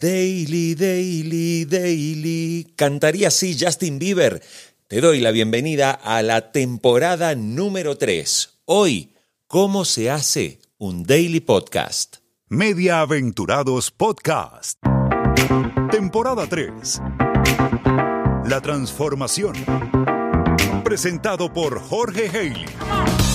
Daily, daily, daily. Cantaría así Justin Bieber. Te doy la bienvenida a la temporada número 3. Hoy, ¿cómo se hace un daily podcast? Media Aventurados Podcast. Temporada 3. La transformación. Presentado por Jorge Haley.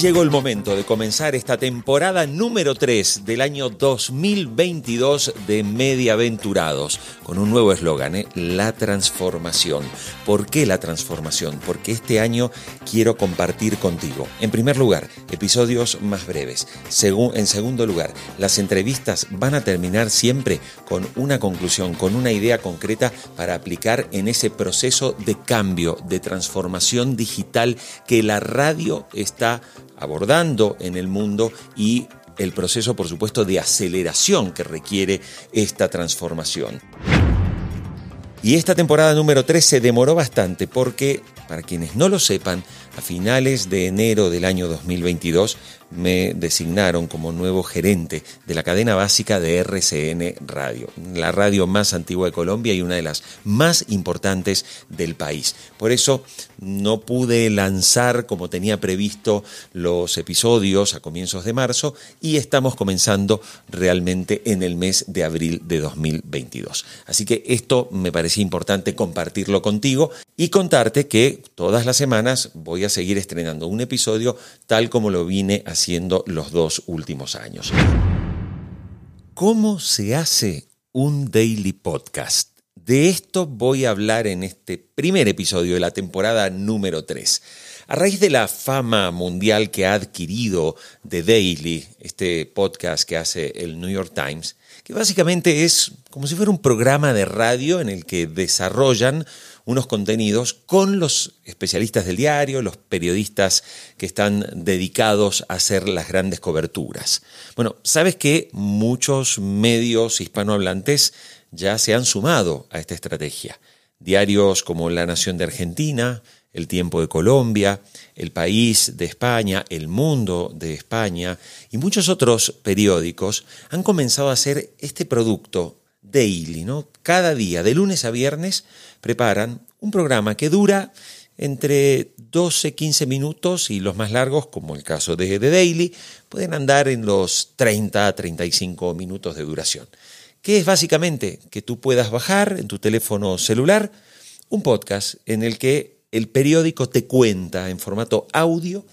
Llegó el momento de comenzar esta temporada número 3 del año 2022 de Mediaventurados, con un nuevo eslogan, ¿eh? la transformación. ¿Por qué la transformación? Porque este año quiero compartir contigo, en primer lugar, episodios más breves. en segundo lugar, las entrevistas van a terminar siempre con una conclusión, con una idea concreta para aplicar en ese proceso de cambio, de transformación digital que la radio está abordando en el mundo y el proceso, por supuesto, de aceleración que requiere esta transformación. Y esta temporada número 3 se demoró bastante porque, para quienes no lo sepan, a finales de enero del año 2022 me designaron como nuevo gerente de la cadena básica de RCN Radio, la radio más antigua de Colombia y una de las más importantes del país. Por eso no pude lanzar como tenía previsto los episodios a comienzos de marzo y estamos comenzando realmente en el mes de abril de 2022. Así que esto me parecía importante compartirlo contigo y contarte que todas las semanas voy a seguir estrenando un episodio tal como lo vine haciendo los dos últimos años. ¿Cómo se hace un daily podcast? De esto voy a hablar en este primer episodio de la temporada número 3. A raíz de la fama mundial que ha adquirido The Daily, este podcast que hace el New York Times, que básicamente es como si fuera un programa de radio en el que desarrollan unos contenidos con los especialistas del diario, los periodistas que están dedicados a hacer las grandes coberturas. Bueno, sabes que muchos medios hispanohablantes ya se han sumado a esta estrategia. Diarios como La Nación de Argentina, El Tiempo de Colombia, El País de España, El Mundo de España y muchos otros periódicos han comenzado a hacer este producto daily, ¿no? Cada día, de lunes a viernes, preparan un programa que dura entre 12, 15 minutos y los más largos, como el caso de The Daily, pueden andar en los 30 a 35 minutos de duración. Que es básicamente que tú puedas bajar en tu teléfono celular un podcast en el que el periódico te cuenta en formato audio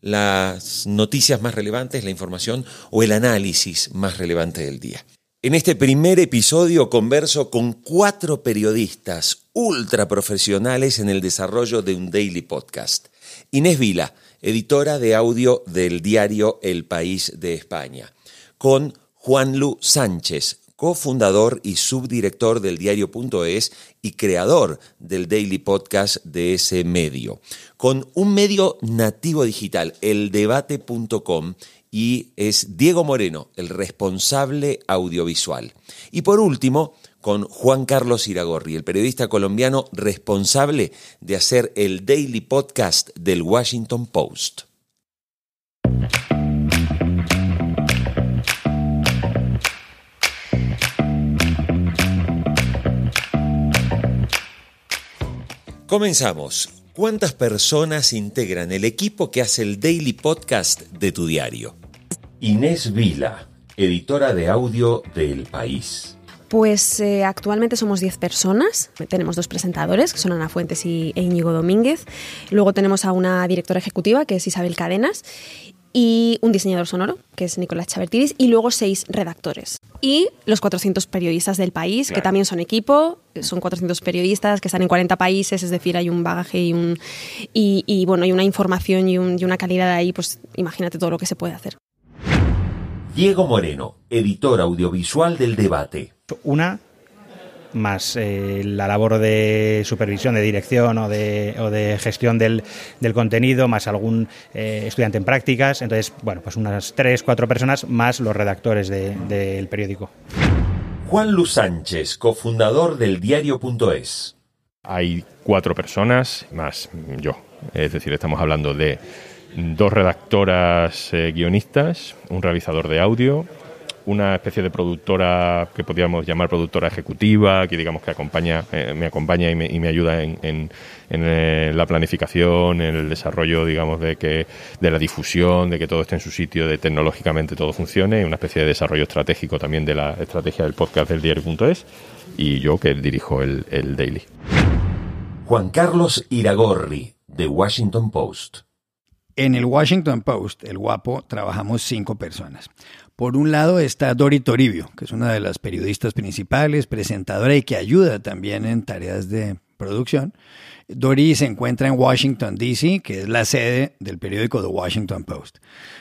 las noticias más relevantes, la información o el análisis más relevante del día. En este primer episodio converso con cuatro periodistas ultra profesionales en el desarrollo de un daily podcast. Inés Vila, editora de audio del diario El País de España. Con Juan Lu Sánchez, cofundador y subdirector del diario.es y creador del daily podcast de ese medio. Con un medio nativo digital, eldebate.com y es Diego Moreno, el responsable audiovisual. Y por último, con Juan Carlos Iragorri, el periodista colombiano responsable de hacer el daily podcast del Washington Post. Comenzamos. ¿Cuántas personas integran el equipo que hace el daily podcast de tu diario? Inés Vila, editora de audio del País. Pues eh, actualmente somos 10 personas. Tenemos dos presentadores, que son Ana Fuentes y e Íñigo Domínguez. Luego tenemos a una directora ejecutiva, que es Isabel Cadenas. Y un diseñador sonoro, que es Nicolás Chavertidis. Y luego seis redactores. Y los 400 periodistas del país, que también son equipo. Son 400 periodistas que están en 40 países, es decir, hay un bagaje y, un, y, bueno, hay una información y, y una calidad ahí, pues imagínate todo lo que se puede hacer. Diego Moreno, editor audiovisual del debate. Una, más eh, la labor de supervisión, de dirección o de, o de gestión del, del, contenido, más algún eh, estudiante en prácticas. Entonces, bueno, pues unas tres, cuatro personas más los redactores del de, periódico. Juan Luz Sánchez, cofundador del diario.es. Hay cuatro personas más yo. Es decir, estamos hablando de dos redactoras eh, guionistas, un realizador de audio, una especie de productora que podríamos llamar productora ejecutiva, que digamos que acompaña, eh, me acompaña y me, ayuda en, eh, la planificación, en el desarrollo, digamos, de que de la difusión, de que todo esté en su sitio, de tecnológicamente todo funcione, y una especie de desarrollo estratégico también de la estrategia del podcast del diario.es, y yo que dirijo el, el Daily. Juan Carlos Iragorri, de Washington Post. En el Washington Post, el guapo, trabajamos cinco personas. Por un lado está Dori Toribio, que es una de las periodistas principales, presentadora y que ayuda también en tareas de producción. Dori se encuentra en Washington, D.C., que es la sede del periódico The Washington Post.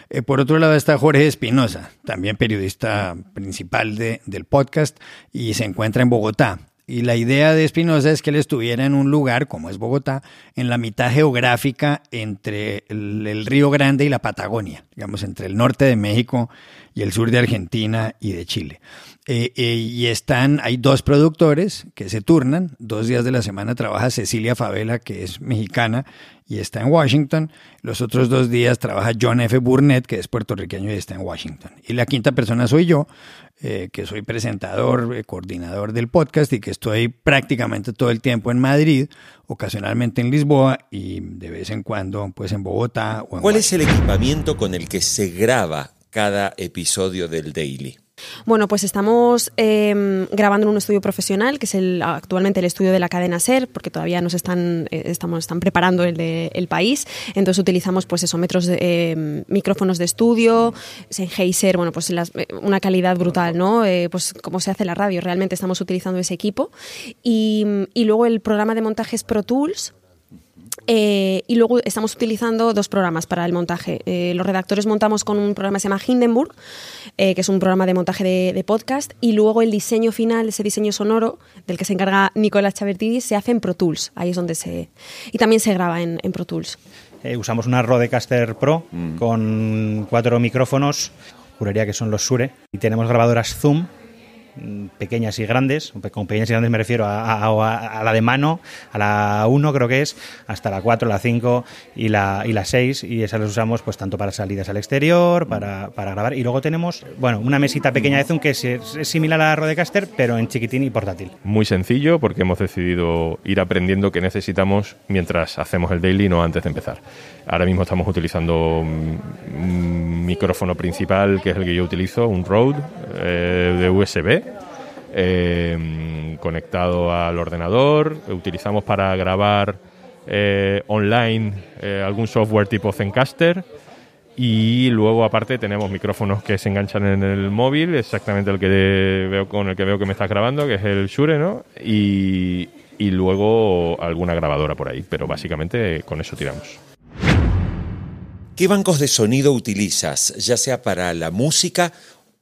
Eh, por otro lado está Jorge Espinosa, también periodista principal de, del podcast, y se encuentra en Bogotá. Y la idea de Espinosa es que él estuviera en un lugar, como es Bogotá, en la mitad geográfica entre el, Río Grande y la Patagonia, digamos, entre el norte de México y el sur de Argentina y de Chile. Eh, eh, y están, hay dos productores que se turnan, dos días de la semana trabaja Cecilia Favela, que es mexicana y está en Washington, los otros dos días trabaja John F. Burnett, que es puertorriqueño y está en Washington. Y la quinta persona soy yo, eh, que soy presentador, eh, coordinador del podcast y que estoy prácticamente todo el tiempo en Madrid, ocasionalmente en Lisboa y de vez en cuando pues en Bogotá. ¿Cuál es el equipamiento con el que se graba cada episodio del Daily? Bueno, pues estamos em, grabando en un estudio profesional, que es el, actualmente el estudio de la cadena SER, porque todavía nos están, eh, estamos, están preparando el de El País. Entonces utilizamos pues eso, metros de, em, micrófonos de estudio, Sennheiser, bueno, pues eh, una calidad brutal, ¿no? Eh, pues como se hace la radio, realmente estamos utilizando ese equipo. Y, y luego el programa de montajes Pro Tools, eh, y luego estamos utilizando dos programas para el montaje. Eh, los redactores montamos con un programa que se llama Hindenburg, eh, que es un programa de montaje de, podcast, y luego el diseño final, ese diseño sonoro del que se encarga Nicolás Chavertidis, se hace en Pro Tools. Ahí es donde se. Y también se graba en, Pro Tools. usamos una Rodecaster Pro mm. con cuatro micrófonos, juraría que son los Sure, y tenemos grabadoras Zoom pequeñas y grandes, con pequeñas y grandes me refiero a, la de mano, a la 1 creo que es, hasta la 4, la 5 y la, y la 6 y esas las usamos pues tanto para salidas al exterior, para, grabar y luego tenemos, bueno, una mesita pequeña de Zoom que es, similar a la Rodecaster pero en chiquitín y portátil. Muy sencillo porque hemos decidido ir aprendiendo qué necesitamos mientras hacemos el daily, no antes de empezar. Ahora mismo estamos utilizando un micrófono principal que es el que yo utilizo, un Rode eh, de USB eh, conectado al ordenador. Utilizamos para grabar eh, online eh, algún software tipo Zencaster. Y luego aparte tenemos micrófonos que se enganchan en el móvil, exactamente el que veo con el que veo que me estás grabando, que es el Shure, ¿no? Y, y luego alguna grabadora por ahí, pero básicamente con eso tiramos. ¿Qué bancos de sonido utilizas, ya sea para la música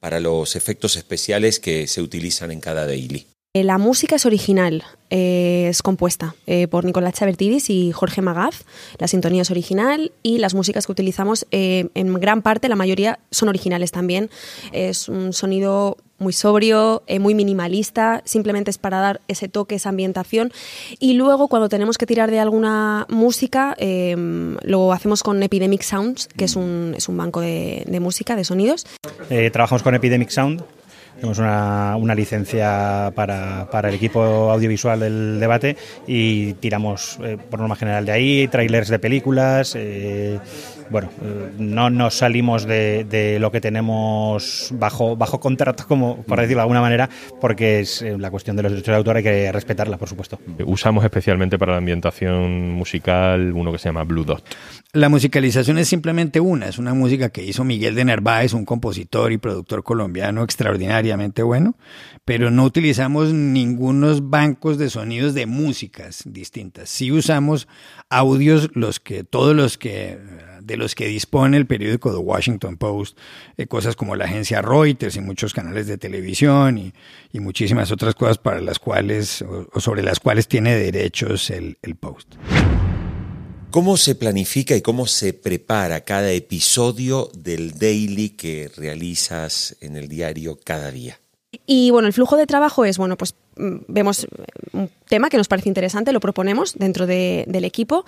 para los efectos especiales que se utilizan en cada daily? Eh, la música es original, eh, es compuesta eh, por Nicolás Chavertidis y Jorge Magaz. La sintonía es original y las músicas que utilizamos en gran parte, la mayoría, son originales también. Es un sonido muy sobrio, muy minimalista, simplemente es para dar ese toque, esa ambientación. Y luego cuando tenemos que tirar de alguna música, lo hacemos con Epidemic Sounds, que es un, es un banco de, música, de sonidos. trabajamos con Epidemic Sound tenemos una, una licencia para, para, el equipo audiovisual del debate y tiramos, eh, por norma general, de ahí, trailers de películas. Eh, bueno, eh, no nos salimos de, lo que tenemos bajo, bajo contrato, como por decirlo de alguna manera, porque es la cuestión de los derechos de autor, hay que respetarla, por supuesto. Usamos especialmente para la ambientación musical uno que se llama Blue Dot. La musicalización es simplemente una, es una música que hizo Miguel de Narváez, un compositor y productor colombiano extraordinariamente bueno, pero no utilizamos ningunos bancos de sonidos de músicas distintas. Sí usamos audios, los que, todos los que, de los que dispone el periódico The Washington Post, eh, cosas como la agencia Reuters y muchos canales de televisión y, muchísimas otras cosas para las cuales, o, sobre las cuales tiene derechos el Post. ¿Cómo se planifica y cómo se prepara cada episodio del daily que realizas en el diario cada día? Y bueno, el flujo de trabajo es, bueno, pues vemos un tema que nos parece interesante, lo proponemos dentro del equipo.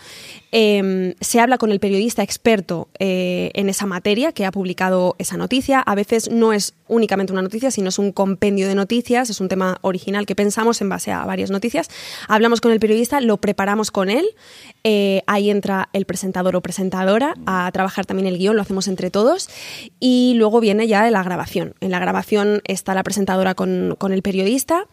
Em, se habla con el periodista experto eh, en esa materia que ha publicado esa noticia. A veces no es únicamente una noticia, sino es un compendio de noticias, es un tema original que pensamos en base a varias noticias. Hablamos con el periodista, lo preparamos con él. Eh, ahí entra el presentador o presentadora a trabajar también el guion, lo hacemos entre todos. Y luego viene ya la grabación. En la grabación está la presentadora con, con el periodista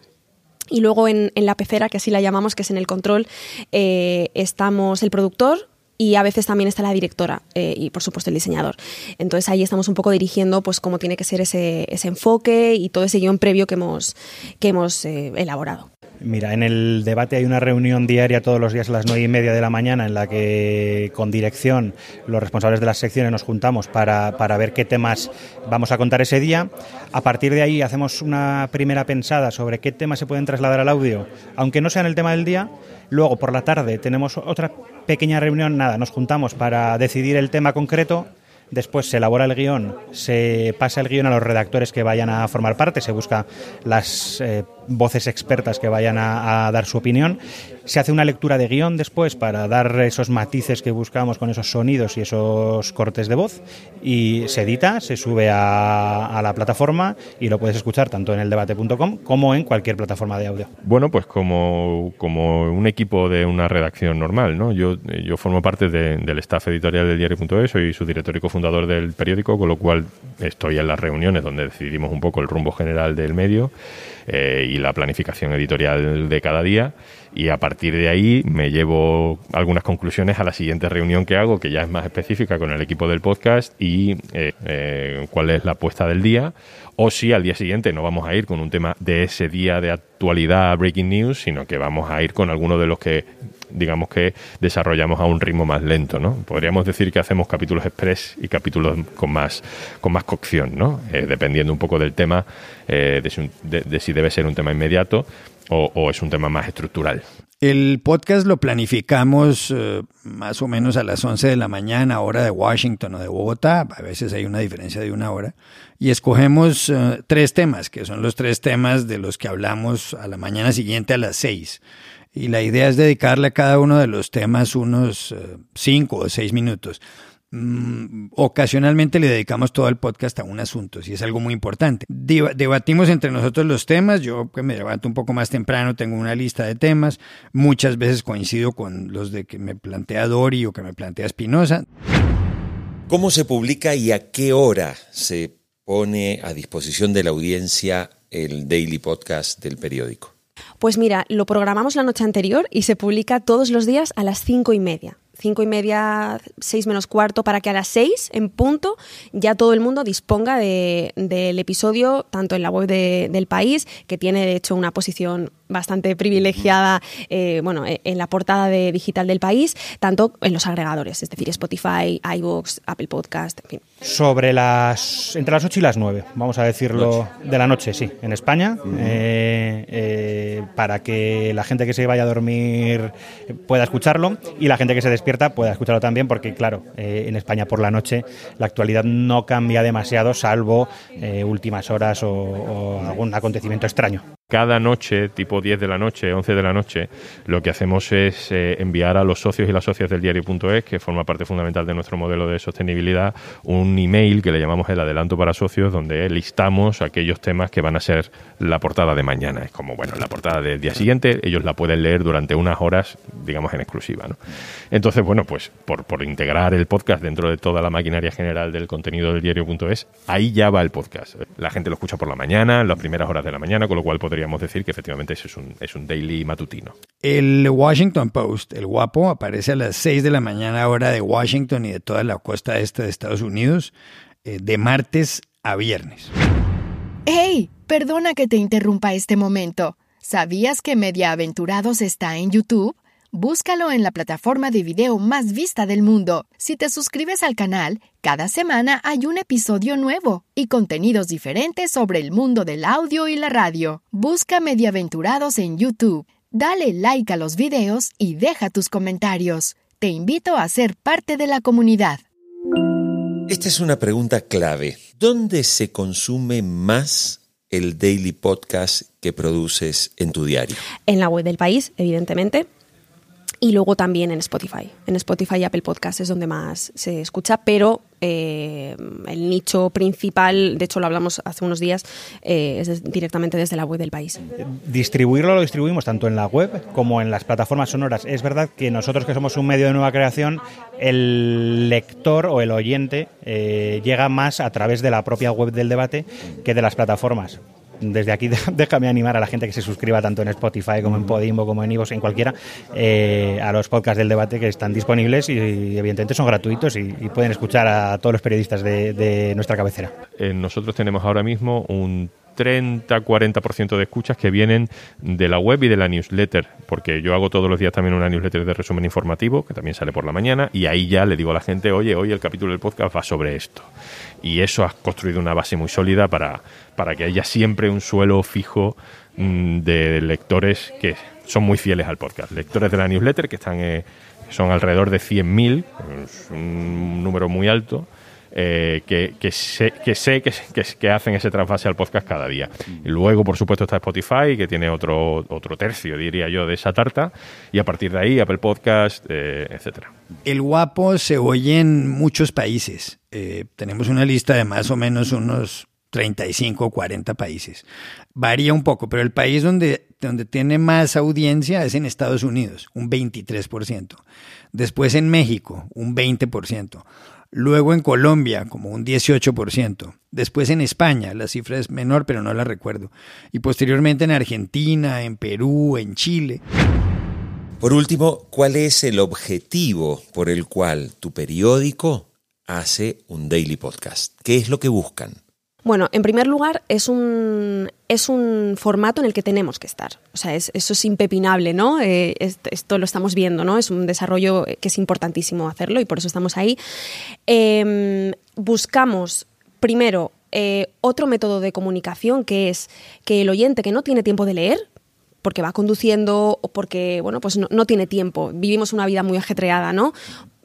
y luego en, la pecera, que así la llamamos, que es en el control, eh, estamos el productor, y a veces también está la directora eh, y por supuesto el diseñador. Entonces ahí estamos un poco dirigiendo pues cómo tiene que ser ese, ese enfoque y todo ese guion previo que hemos, que hemos eh, elaborado. Mira, en el debate hay una reunión diaria todos los días a las nueve y media de la mañana en la que con dirección los responsables de las secciones nos juntamos para, para, ver qué temas vamos a contar ese día. A partir de ahí hacemos una primera pensada sobre qué temas se pueden trasladar al audio, aunque no sea en el tema del día. Luego por la tarde tenemos otra pequeña reunión, nada, nos juntamos para decidir el tema concreto Después se elabora el guion, se pasa el guion a los redactores que vayan a formar parte, se busca las eh, voces expertas que vayan a, dar su opinión. Se hace una lectura de guion después para dar esos matices que buscamos con esos sonidos y esos cortes de voz y se edita, se sube a, la plataforma y lo puedes escuchar tanto en el debate.com como en cualquier plataforma de audio. Bueno, pues como, como un equipo de una redacción normal, ¿no? Yo, yo formo parte del staff editorial del diario.es, soy su director y cofundador del periódico, con lo cual estoy en las reuniones donde decidimos un poco el rumbo general del medio eh, y la planificación editorial de cada día y a partir de ahí me llevo algunas conclusiones a la siguiente reunión que hago, que ya es más específica con el equipo del podcast y eh, eh, cuál es la apuesta del día. O si al día siguiente no vamos a ir con un tema de ese día de actualidad, breaking news, sino que vamos a ir con alguno de los que digamos que desarrollamos a un ritmo más lento, ¿no? Podríamos decir que hacemos capítulos express y capítulos con más, con más cocción, ¿no? Eh, dependiendo un poco del tema, de, si, debe ser un tema inmediato o, es un tema más estructural? El podcast lo planificamos eh, más o menos a las 11 de la mañana, hora de Washington o de Bogotá. A veces hay una diferencia de una hora. Y escogemos eh, tres temas, que son los tres temas de los que hablamos a la mañana siguiente a las 6. Y la idea es dedicarle a cada uno de los temas unos eh, cinco o seis minutos. Mm, ocasionalmente le dedicamos todo el podcast a un asunto, si es algo muy importante. debatimos entre nosotros los temas, yo que me levanto un poco más temprano, tengo una lista de temas, muchas veces coincido con los de que me plantea Dori o que me plantea Espinosa. ¿Cómo se publica y a qué hora se pone a disposición de la audiencia el daily podcast del periódico? Pues mira, lo programamos la noche anterior y se publica todos los días a las cinco y media. Cinco y media, seis menos cuarto, para que a las seis en punto ya todo el mundo disponga del episodio, tanto en la web del país, que tiene de hecho una posición bastante privilegiada eh, bueno, e, en la portada de digital del país, tanto en los agregadores, es decir, Spotify, iVoox, Apple Podcast, en fin. Sobre las. entre las 8 y las 9, vamos a decirlo, de la noche, sí, en España, eh, eh, para que la gente que se vaya a dormir pueda escucharlo y la gente que se despierta pueda escucharlo también, porque, claro, en España por la noche la actualidad no cambia demasiado, salvo últimas horas o algún acontecimiento extraño cada noche, tipo 10 de la noche, 11 de la noche, lo que hacemos es eh, enviar a los socios y las socias del diario.es, que forma parte fundamental de nuestro modelo de sostenibilidad, un email que le llamamos el adelanto para socios, donde listamos aquellos temas que van a ser la portada de mañana. Es como, bueno, la portada del día siguiente, ellos la pueden leer durante unas horas, digamos, en exclusiva. ¿no? Entonces, bueno, pues por, por integrar el podcast dentro de toda la maquinaria general del contenido del diario.es, ahí ya va el podcast. La gente lo escucha por la mañana, las primeras horas de la mañana, con lo cual podría podríamos decir que efectivamente es un, es un daily matutino. El Washington Post, el guapo, aparece a las 6 de la mañana hora de Washington y de toda la costa este de Estados Unidos, eh, de martes a viernes. ¡Hey! Perdona que te interrumpa este momento. ¿Sabías que Media Aventurados está en YouTube? Búscalo en la plataforma de video más vista del mundo. Si te suscribes al canal, cada semana hay un episodio nuevo y contenidos diferentes sobre el mundo del audio y la radio. Busca Mediaventurados en YouTube. Dale like a los videos y deja tus comentarios. Te invito a ser parte de la comunidad. Esta es una pregunta clave. ¿Dónde se consume más el daily podcast que produces en tu diario? En la web del país, evidentemente. Y luego también en Spotify. En Spotify y Apple Podcast es donde más se escucha, pero eh, el nicho principal, de hecho lo hablamos hace unos días, eh, es directamente desde la web del país. Distribuirlo lo distribuimos tanto en la web como en las plataformas sonoras. Es verdad que nosotros que somos un medio de nueva creación, el lector o el oyente eh, llega más a través de la propia web del debate que de las plataformas desde aquí déjame animar a la gente que se suscriba tanto en Spotify como en Podimbo como en Ivos, en cualquiera, eh, a los podcasts del debate que están disponibles y, evidentemente son gratuitos y, pueden escuchar a todos los periodistas de, nuestra cabecera. Eh, nosotros tenemos ahora mismo un 30-40% de escuchas que vienen de la web y de la newsletter, porque yo hago todos los días también una newsletter de resumen informativo, que también sale por la mañana, y ahí ya le digo a la gente, oye, hoy el capítulo del podcast va sobre esto. Y eso ha construido una base muy sólida para, para que haya siempre un suelo fijo mm, de lectores que son muy fieles al podcast. Lectores de la newsletter que están eh, son alrededor de 100.000, un número muy alto eh, que, que, sé, que, sé que, que, hacen ese trasvase al podcast cada día. Y luego, por supuesto, está Spotify, que tiene otro, otro tercio, diría yo, de esa tarta. Y a partir de ahí, Apple Podcast, eh, etcétera. El guapo se oye en muchos países. Eh, tenemos una lista de más o menos unos 35 o 40 países. Varía un poco, pero el país donde, donde tiene más audiencia es en Estados Unidos, un 23%. Después en México, un 20% luego en Colombia como un 18%, después en España, la cifra es menor pero no la recuerdo, y posteriormente en Argentina, en Perú, en Chile. Por último, ¿cuál es el objetivo por el cual tu periódico hace un daily podcast? ¿Qué es lo que buscan? Bueno, en primer lugar, es un, es un formato en el que tenemos que estar. O sea, eso es impepinable, ¿no? Eh, esto, lo estamos viendo, ¿no? Es un desarrollo que es importantísimo hacerlo y por eso estamos ahí. Em, buscamos, primero, eh, otro método de comunicación que es que el oyente que no tiene tiempo de leer, porque va conduciendo o porque, bueno, pues no, no, tiene tiempo, vivimos una vida muy ajetreada, ¿no?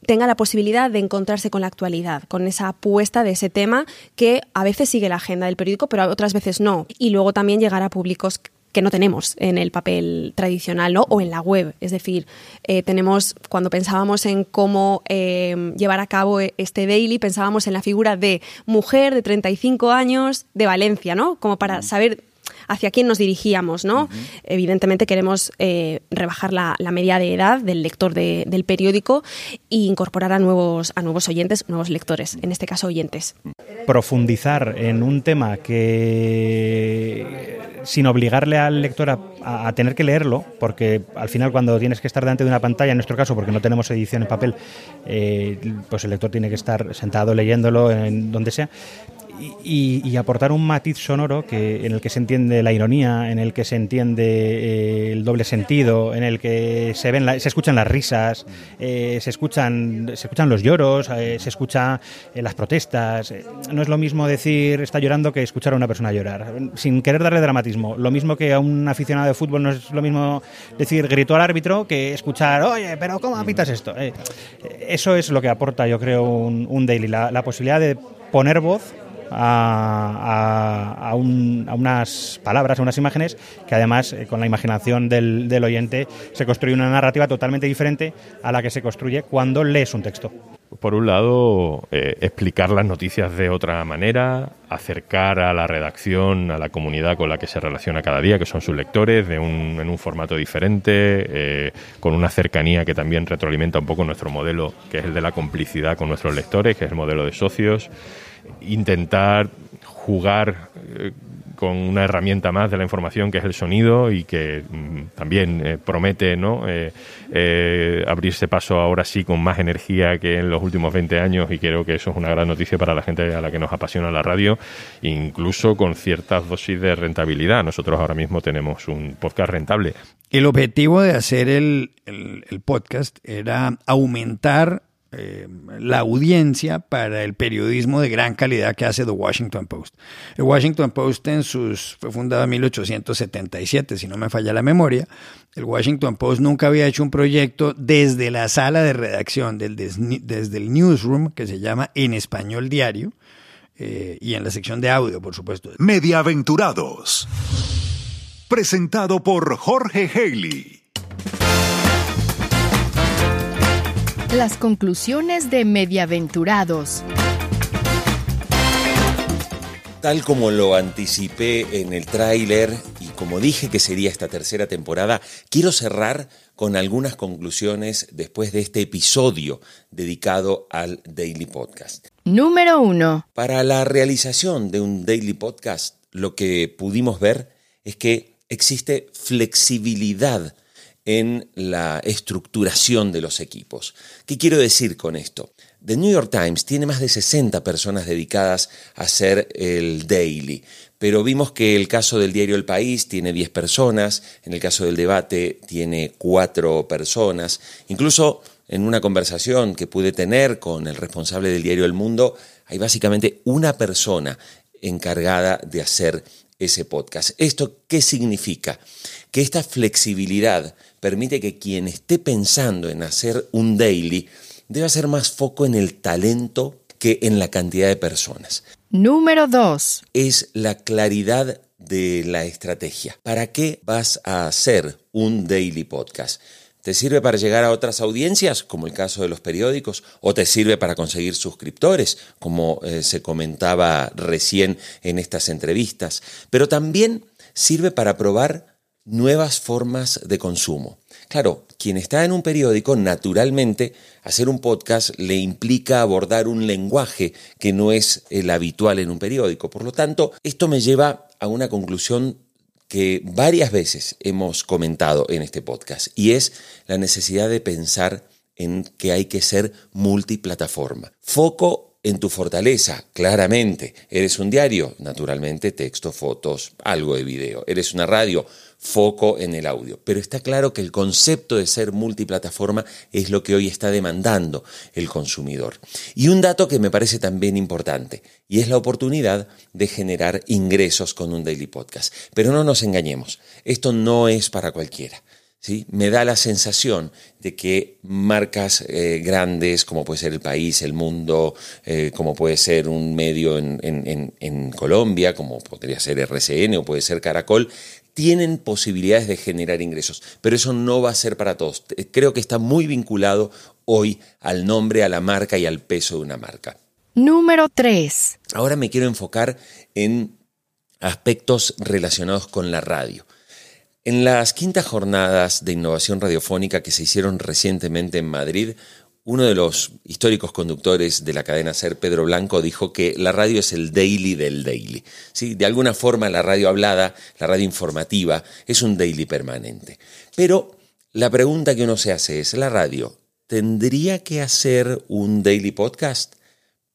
Tenga la posibilidad de encontrarse con la actualidad, con esa apuesta de ese tema que a veces sigue la agenda del periódico, pero otras veces no. Y luego también llegar a públicos que no tenemos en el papel tradicional o en la web. Es decir, eh, tenemos, cuando pensábamos en cómo eh, llevar a cabo este daily, pensábamos en la figura de mujer de 35 años de Valencia, ¿no? Como para saber hacia quién nos dirigíamos, ¿no? Evidentemente queremos eh, rebajar la, media de edad del lector del periódico e incorporar a nuevos, a nuevos oyentes, nuevos lectores, en este caso oyentes. Profundizar en un tema que sin obligarle al lector a, tener que leerlo, porque al final cuando tienes que estar delante de una pantalla, en nuestro caso porque no tenemos edición en papel, eh, pues el lector tiene que estar sentado leyéndolo en donde sea, y, aportar un matiz sonoro que, en el que se entiende la ironía, en el que se entiende eh, el doble sentido, en el que se ven se escuchan las risas, eh, se escuchan se escuchan los lloros, eh, se escuchan las protestas. No es lo mismo decir está llorando que escuchar a una persona llorar, sin querer darle dramatismo. Lo mismo que a un aficionado de fútbol no es lo mismo decir gritó al árbitro que escuchar oye pero cómo apitas esto. eso es lo que aporta yo creo un, daily, la posibilidad de poner voz a, unas palabras, a unas imágenes, que además eh, con la imaginación del, oyente se construye una narrativa totalmente diferente a la que se construye cuando lees un texto. Por un lado, eh, explicar las noticias de otra manera, acercar a la redacción, a la comunidad con la que se relaciona cada día, que son sus lectores, de un, en un formato diferente, eh, con una cercanía que también retroalimenta un poco nuestro modelo, que es el de la complicidad con nuestros lectores, que es el modelo de socios intentar jugar eh, con una herramienta más de la información que es el sonido y que mm, también eh, promete ¿no? Eh, abrirse paso ahora sí con más energía que en los últimos 20 años y creo que eso es una gran noticia para la gente a la que nos apasiona la radio, incluso con ciertas dosis de rentabilidad. Nosotros ahora mismo tenemos un podcast rentable. El objetivo de hacer el podcast era aumentar eh, la audiencia para el periodismo de gran calidad que hace The Washington Post. El Washington Post en sus, fue fundado en 1877, si no me falla la memoria. El Washington Post nunca había hecho un proyecto desde la sala de redacción, desde, desde el newsroom, que se llama En Español Diario, eh, y en la sección de audio, por supuesto. Mediaventurados. Presentado por Jorge Haley. Las conclusiones de Mediaventurados. Tal como lo anticipé en el tráiler y como dije que sería esta tercera temporada, quiero cerrar con algunas conclusiones después de este episodio dedicado al Daily Podcast. Número 1. Para la realización de un Daily Podcast, lo que pudimos ver es que existe flexibilidad en la estructuración de los equipos. ¿Qué quiero decir con esto? The New York Times tiene más de 60 personas dedicadas a hacer el daily, pero vimos que el caso del diario El País tiene 10 personas, en el caso del debate tiene 4 personas, incluso en una conversación que pude tener con el responsable del diario El Mundo, hay básicamente una persona encargada de hacer ese podcast. ¿Esto qué significa? Que esta flexibilidad permite que quien esté pensando en hacer un daily debe hacer más foco en el talento que en la cantidad de personas. Número 2. Es la claridad de la estrategia. ¿Para qué vas a hacer un daily podcast? ¿Te sirve para llegar a otras audiencias, como el caso de los periódicos, o te sirve para conseguir suscriptores, como eh, se comentaba recién en estas entrevistas? Pero también sirve para probar nuevas formas de consumo. Claro, quien está en un periódico, naturalmente, hacer un podcast le implica abordar un lenguaje que no es el habitual en un periódico. Por lo tanto, esto me lleva a una conclusión que varias veces hemos comentado en este podcast, y es la necesidad de pensar en que hay que ser multiplataforma. Foco en tu fortaleza, claramente. Eres un diario, naturalmente, texto, fotos, algo de video. Eres una radio, foco en el audio. Pero está claro que el concepto de ser multiplataforma es lo que hoy está demandando el consumidor. Y un dato que me parece también importante, y es la oportunidad de generar ingresos con un daily podcast. Pero no nos engañemos, esto no es para cualquiera. ¿Sí? Me da la sensación de que marcas eh, grandes, como puede ser el país, el mundo, eh, como puede ser un medio en, en Colombia, como podría ser RCN o puede ser Caracol, tienen posibilidades de generar ingresos, pero eso no va a ser para todos. Creo que está muy vinculado hoy al nombre, a la marca y al peso de una marca. Número 3. Ahora me quiero enfocar en aspectos relacionados con la radio. En las quintas jornadas de innovación radiofónica que se hicieron recientemente en Madrid, uno de los históricos conductores de la cadena SER, Pedro Blanco, dijo que la radio es el daily del daily. ¿Sí? De alguna forma la radio hablada, la radio informativa, es un daily permanente. Pero la pregunta que uno se hace es, ¿la radio tendría que hacer un daily podcast?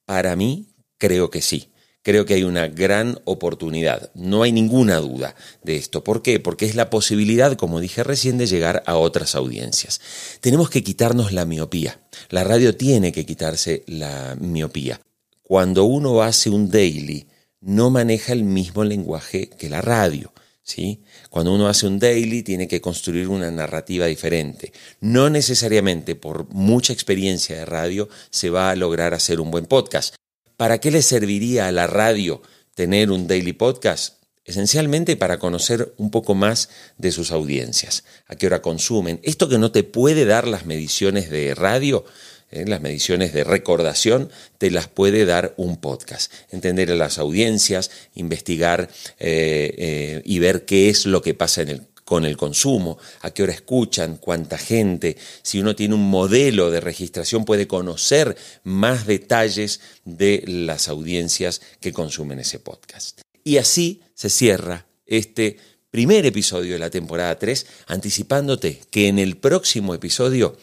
Para mí, creo que sí creo que hay una gran oportunidad. No hay ninguna duda de esto. ¿Por qué? Porque es la posibilidad, como dije recién, de llegar a otras audiencias. Tenemos que quitarnos la miopía. La radio tiene que quitarse la miopía. Cuando uno hace un daily, no maneja el mismo lenguaje que la radio. ¿Sí? Cuando uno hace un daily tiene que construir una narrativa diferente. No necesariamente por mucha experiencia de radio se va a lograr hacer un buen podcast. ¿Para qué le serviría a la radio tener un daily podcast? Esencialmente para conocer un poco más de sus audiencias, a qué hora consumen. Esto que no te puede dar las mediciones de radio, eh, las mediciones de recordación, te las puede dar un podcast. Entender a las audiencias, investigar eh, eh, y ver qué es lo que pasa en el con el consumo, a qué hora escuchan, cuánta gente. Si uno tiene un modelo de registración puede conocer más detalles de las audiencias que consumen ese podcast. Y así se cierra este primer episodio de la temporada 3, anticipándote que en el próximo episodio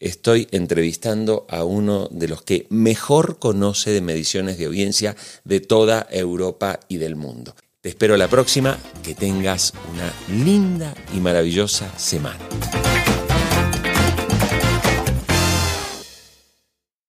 estoy entrevistando a uno de los que mejor conoce de mediciones de audiencia de toda Europa y del mundo. Te espero la próxima, que tengas una linda y maravillosa semana.